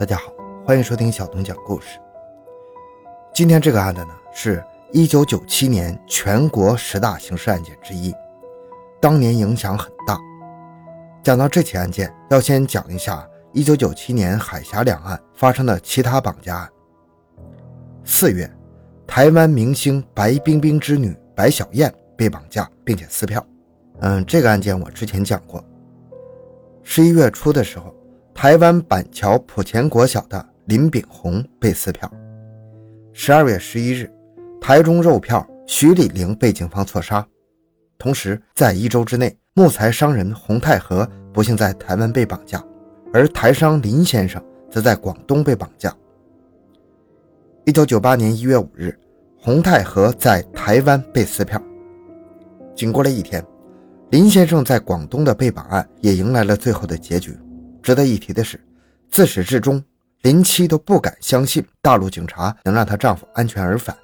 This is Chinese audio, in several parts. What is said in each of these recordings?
大家好，欢迎收听小东讲故事。今天这个案子呢，是一九九七年全国十大刑事案件之一，当年影响很大。讲到这起案件，要先讲一下一九九七年海峡两岸发生的其他绑架案。四月，台湾明星白冰冰之女白小燕被绑架并且撕票。嗯，这个案件我之前讲过。十一月初的时候，台湾板桥普前国小的林炳宏被撕票。十二月十一日，台中肉票徐礼玲被警方错杀。同时，在一周之内，木材商人洪泰和不幸在台湾被绑架，而台商林先生则在广东被绑架。一九九八年一月五日，洪泰和在台湾被撕票。经过了一天。林先生在广东的被绑案也迎来了最后的结局。值得一提的是，自始至终，林妻都不敢相信大陆警察能让她丈夫安全而返。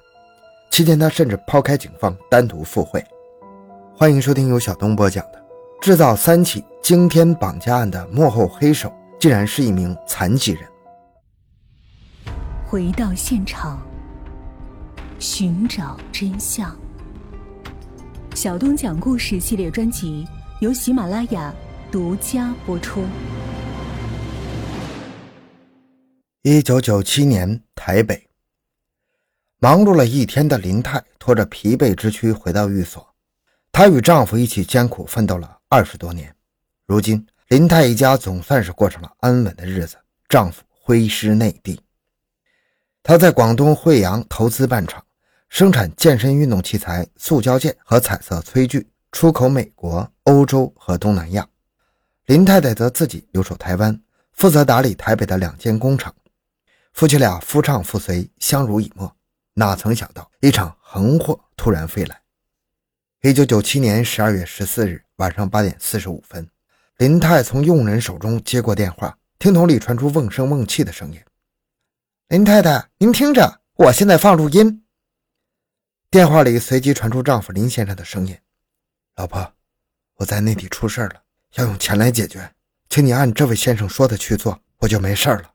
期间，她甚至抛开警方单独赴会。欢迎收听由小东播讲的《制造三起惊天绑架案的幕后黑手》，竟然是一名残疾人。回到现场，寻找真相。小东讲故事系列专辑由喜马拉雅独家播出。一九九七年，台北，忙碌了一天的林太拖着疲惫之躯回到寓所。她与丈夫一起艰苦奋斗了二十多年，如今林太一家总算是过上了安稳的日子。丈夫挥师内地，她在广东惠阳投资办厂。生产健身运动器材、塑胶件和彩色炊具，出口美国、欧洲和东南亚。林太太则自己留守台湾，负责打理台北的两间工厂。夫妻俩夫唱妇随，相濡以沫。哪曾想到，一场横祸突然飞来。一九九七年十二月十四日晚上八点四十五分，林太从佣人手中接过电话，听筒里传出瓮声瓮气的声音：“林太太，您听着，我现在放录音。”电话里随即传出丈夫林先生的声音：“老婆，我在内地出事了，要用钱来解决，请你按这位先生说的去做，我就没事了。”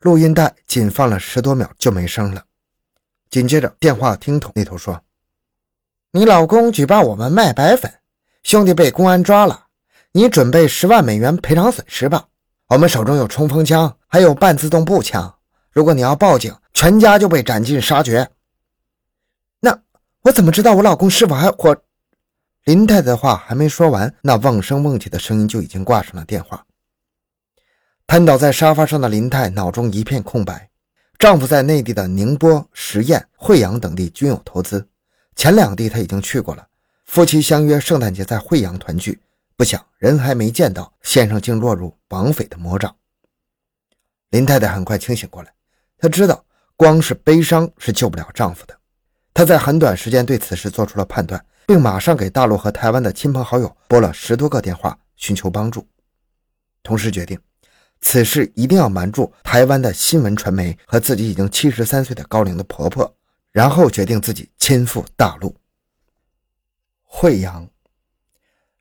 录音带仅放了十多秒就没声了。紧接着，电话听筒那头说：“你老公举报我们卖白粉，兄弟被公安抓了，你准备十万美元赔偿损失吧？我们手中有冲锋枪，还有半自动步枪，如果你要报警，全家就被斩尽杀绝。”那我怎么知道我老公是否还活？林太太的话还没说完，那瓮声瓮气的声音就已经挂上了电话。瘫倒在沙发上的林太脑中一片空白。丈夫在内地的宁波、十堰、惠阳等地均有投资，前两地他已经去过了。夫妻相约圣诞节在惠阳团聚，不想人还没见到，先生竟落入绑匪的魔掌。林太太很快清醒过来，她知道光是悲伤是救不了丈夫的。她在很短时间对此事做出了判断，并马上给大陆和台湾的亲朋好友拨了十多个电话寻求帮助，同时决定此事一定要瞒住台湾的新闻传媒和自己已经七十三岁的高龄的婆婆，然后决定自己亲赴大陆。惠阳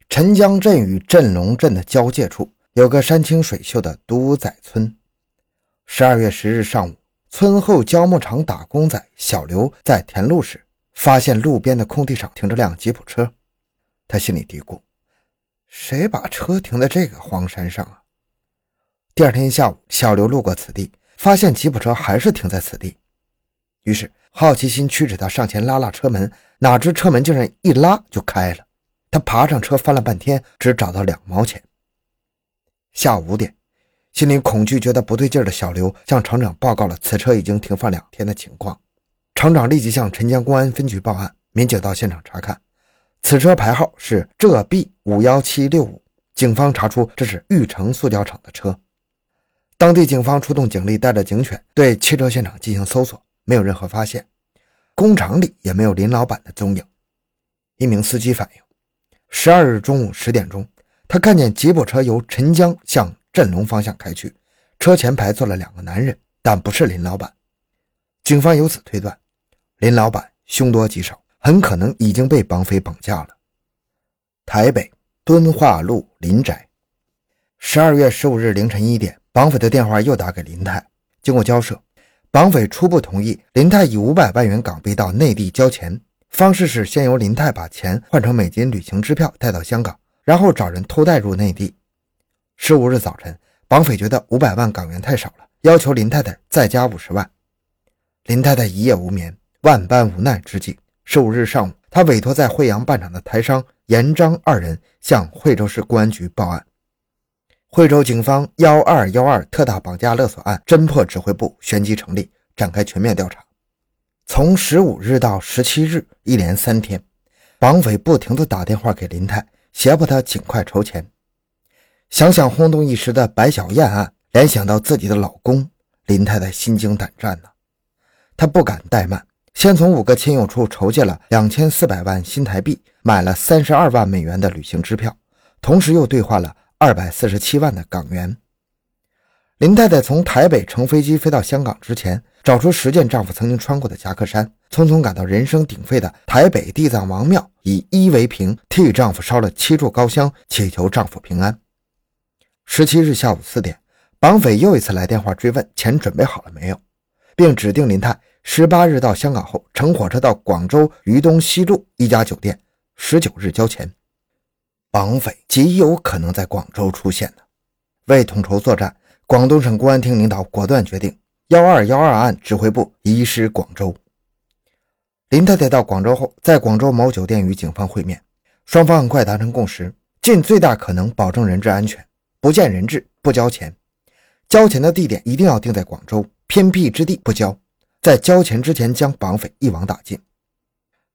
陈江镇与镇龙镇的交界处有个山清水秀的独仔村。十二月十日上午。村后胶木厂打工仔小刘在田路时，发现路边的空地上停着辆吉普车。他心里嘀咕：“谁把车停在这个荒山上啊？”第二天下午，小刘路过此地，发现吉普车还是停在此地。于是好奇心驱使他上前拉拉车门，哪知车门竟然一拉就开了。他爬上车翻了半天，只找到两毛钱。下午五点。心里恐惧、觉得不对劲的小刘向厂长报告了此车已经停放两天的情况。厂长立即向陈江公安分局报案，民警到现场查看，此车牌号是浙 B 五幺七六五。警方查出这是玉成塑胶厂的车。当地警方出动警力，带着警犬对汽车现场进行搜索，没有任何发现。工厂里也没有林老板的踪影。一名司机反映，十二日中午十点钟，他看见吉普车由陈江向。镇龙方向开去，车前排坐了两个男人，但不是林老板。警方由此推断，林老板凶多吉少，很可能已经被绑匪绑架了。台北敦化路林宅，十二月十五日凌晨一点，绑匪的电话又打给林泰，经过交涉，绑匪初步同意林泰以五百万元港币到内地交钱，方式是先由林泰把钱换成美金旅行支票带到香港，然后找人偷带入内地。十五日早晨，绑匪觉得五百万港元太少了，要求林太太再加五十万。林太太一夜无眠，万般无奈之际，十五日上午，她委托在惠阳办厂的台商严章二人向惠州市公安局报案。惠州警方幺二幺二特大绑架勒索案侦破指挥部旋即成立，展开全面调查。从十五日到十七日，一连三天，绑匪不停地打电话给林泰，胁迫他尽快筹钱。想想轰动一时的白小燕案，联想到自己的老公，林太太心惊胆战呢。她不敢怠慢，先从五个亲友处筹借了两千四百万新台币，买了三十二万美元的旅行支票，同时又兑换了二百四十七万的港元。林太太从台北乘飞机飞到香港之前，找出十件丈夫曾经穿过的夹克衫，匆匆赶到人声鼎沸的台北地藏王庙，以一为凭，替丈夫烧了七柱高香，祈求丈夫平安。十七日下午四点，绑匪又一次来电话追问钱准备好了没有，并指定林泰十八日到香港后乘火车到广州渝东西路一家酒店，十九日交钱。绑匪极有可能在广州出现的。为统筹作战，广东省公安厅领导果断决定幺二幺二案指挥部移师广州。林太太到广州后，在广州某酒店与警方会面，双方很快达成共识，尽最大可能保证人质安全。不见人质不交钱，交钱的地点一定要定在广州偏僻之地不交，在交钱之前将绑匪一网打尽。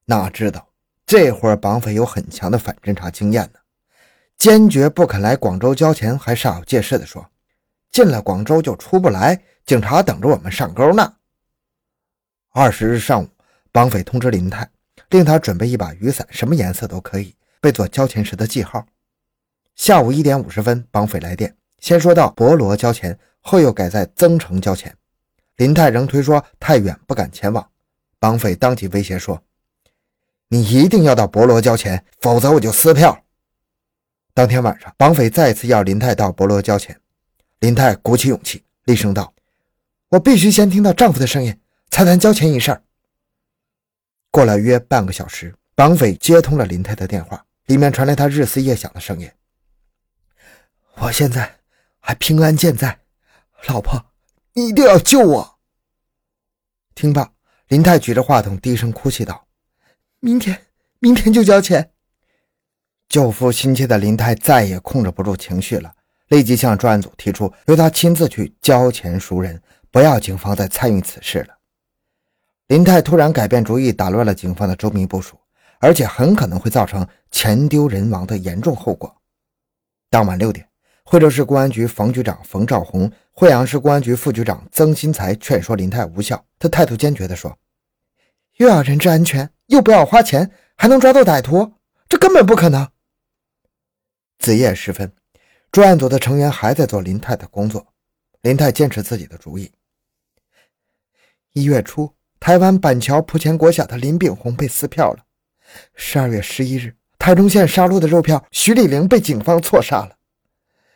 哪知道这会儿绑匪有很强的反侦查经验呢，坚决不肯来广州交钱，还煞有介事的说进了广州就出不来，警察等着我们上钩呢。二十日上午，绑匪通知林泰，令他准备一把雨伞，什么颜色都可以，备做交钱时的记号。下午一点五十分，绑匪来电，先说到博罗交钱，后又改在增城交钱。林泰仍推说太远不敢前往，绑匪当即威胁说：“你一定要到博罗交钱，否则我就撕票。”当天晚上，绑匪再次要林泰到博罗交钱。林泰鼓起勇气，厉声道：“我必须先听到丈夫的声音，才谈交钱一事。”过了约半个小时，绑匪接通了林泰的电话，里面传来他日思夜想的声音。我现在还平安健在，老婆，你一定要救我！听罢，林泰举着话筒低声哭泣道：“明天，明天就交钱。”救夫心切的林泰再也控制不住情绪了，立即向专案组提出由他亲自去交钱赎人，不要警方再参与此事了。林泰突然改变主意，打乱了警方的周密部署，而且很可能会造成钱丢人亡的严重后果。当晚六点。惠州市公安局冯局长冯兆红、惠阳市公安局副局长曾新才劝说林泰无效，他态度坚决地说：“又要人质安全，又不要花钱，还能抓到歹徒，这根本不可能。”子夜时分，专案组的成员还在做林泰的工作。林泰坚持自己的主意。一月初，台湾板桥浦前国小的林炳宏被撕票了。十二月十一日，台中县杀戮的肉票徐丽玲被警方错杀了。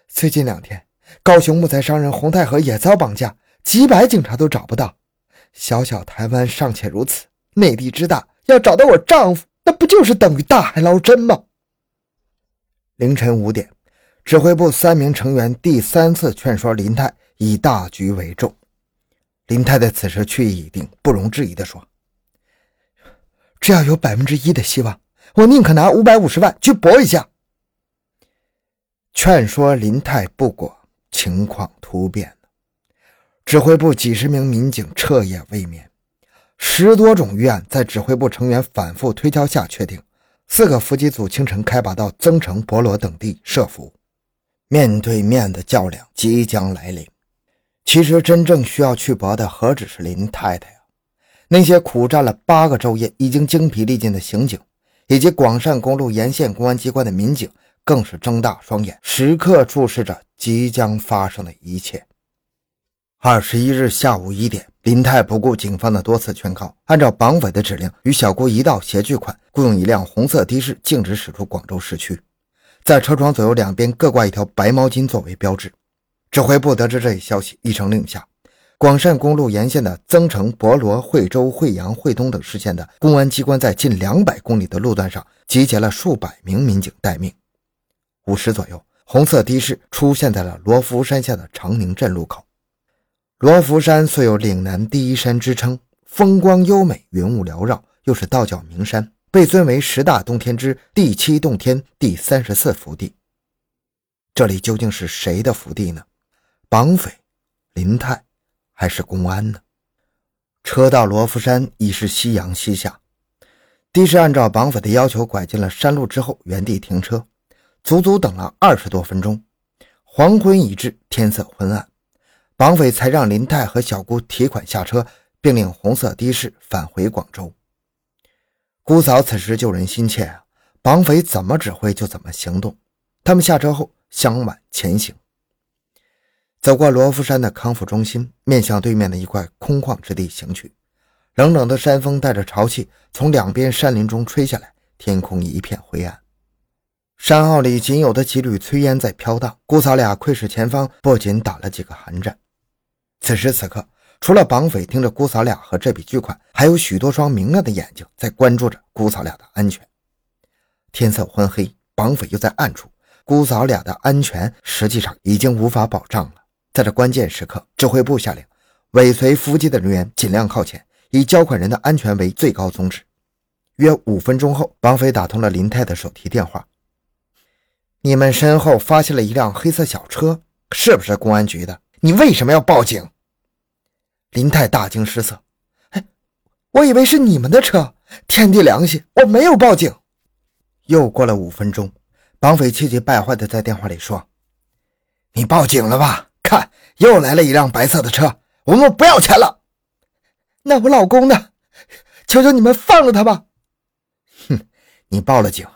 最近两天，高雄木材商人洪太和也遭绑架，几百警察都找不到。小小台湾尚且如此，内地之大，要找到我丈夫，那不就是等于大海捞针吗？凌晨五点，指挥部三名成员第三次劝说林泰以大局为重。林太太此时去意已定，不容置疑地说：“只要有百分之一的希望，我宁可拿五百五十万去搏一下。”劝说林泰不果，情况突变。指挥部几十名民警彻夜未眠，十多种预案在指挥部成员反复推敲下确定，四个伏击组清晨开拔到增城、博罗等地设伏。面对面的较量即将来临。其实真正需要去搏的何止是林太太呀？那些苦战了八个昼夜、已经精疲力尽的刑警，以及广汕公路沿线公安机关的民警。更是睁大双眼，时刻注视着即将发生的一切。二十一日下午一点，林泰不顾警方的多次劝告，按照绑匪的指令，与小姑一道携巨款，雇佣一辆红色的士，径直驶出广州市区，在车窗左右两边各挂一条白毛巾作为标志。指挥部得知这一消息，一声令下，广汕公路沿线的增城、博罗、惠州、惠阳、惠东等市县的公安机关，在近两百公里的路段上集结了数百名民警待命。五时左右，红色的士出现在了罗浮山下的长宁镇路口。罗浮山素有岭南第一山之称，风光优美，云雾缭绕，又是道教名山，被尊为十大洞天之第七洞天、第三十四福地。这里究竟是谁的福地呢？绑匪、林泰还是公安呢？车到罗浮山已是夕阳西下，的士按照绑匪的要求拐进了山路之后，原地停车，足足等了二十多分钟。黄昏已至，天色昏暗，绑匪才让林泰和小姑提款下车，并令红色的士返回广州。姑嫂此时救人心切啊，绑匪怎么指挥就怎么行动。他们下车后相挽前行。走过罗浮山的康复中心，面向对面的一块空旷之地行去。冷冷的山风带着潮气从两边山林中吹下来，天空一片灰暗。山坳里仅有的几缕炊烟在飘荡。姑嫂俩窥视前方，不仅打了几个寒战。此时此刻，除了绑匪盯着姑嫂俩和这笔巨款，还有许多双明亮的眼睛在关注着姑嫂俩的安全。天色昏黑，绑匪又在暗处，姑嫂俩的安全实际上已经无法保障了。在这关键时刻，指挥部下令，尾随伏击的人员尽量靠前，以交款人的安全为最高宗旨。约五分钟后，绑匪打通了林泰的手提电话：“你们身后发现了一辆黑色小车，是不是公安局的？你为什么要报警？”林泰大惊失色：“哎，我以为是你们的车，天地良心，我没有报警。”又过了五分钟，绑匪气急败坏地在电话里说：“你报警了吧？”看，又来了一辆白色的车，我们不要钱了。那我老公呢？求求你们放了他吧！哼，你报了警，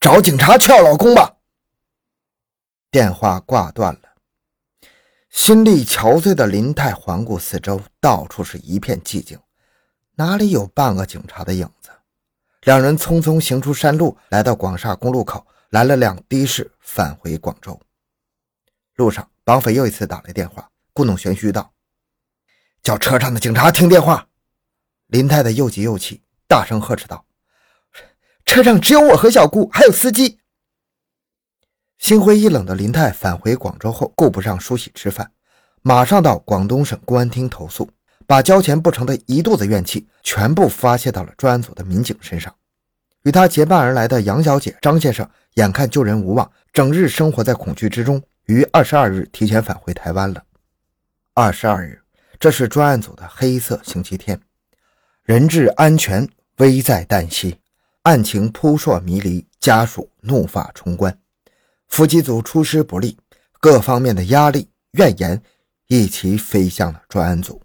找警察去要老公吧。电话挂断了，心力憔悴的林泰环顾四周，到处是一片寂静，哪里有半个警察的影子？两人匆匆行出山路，来到广厦公路口，来了辆的士返回广州。路上。绑匪又一次打来电话，故弄玄虚道：“叫车上的警察听电话。”林太太又急又气，大声呵斥道：“车上只有我和小姑，还有司机。”心灰意冷的林泰返回广州后，顾不上梳洗吃饭，马上到广东省公安厅投诉，把交钱不成的一肚子怨气全部发泄到了专案组的民警身上。与他结伴而来的杨小姐、张先生，眼看救人无望，整日生活在恐惧之中。于二十二日提前返回台湾了。二十二日，这是专案组的黑色星期天，人质安全危在旦夕，案情扑朔迷离，家属怒发冲冠，伏击组出师不利，各方面的压力怨言一起飞向了专案组。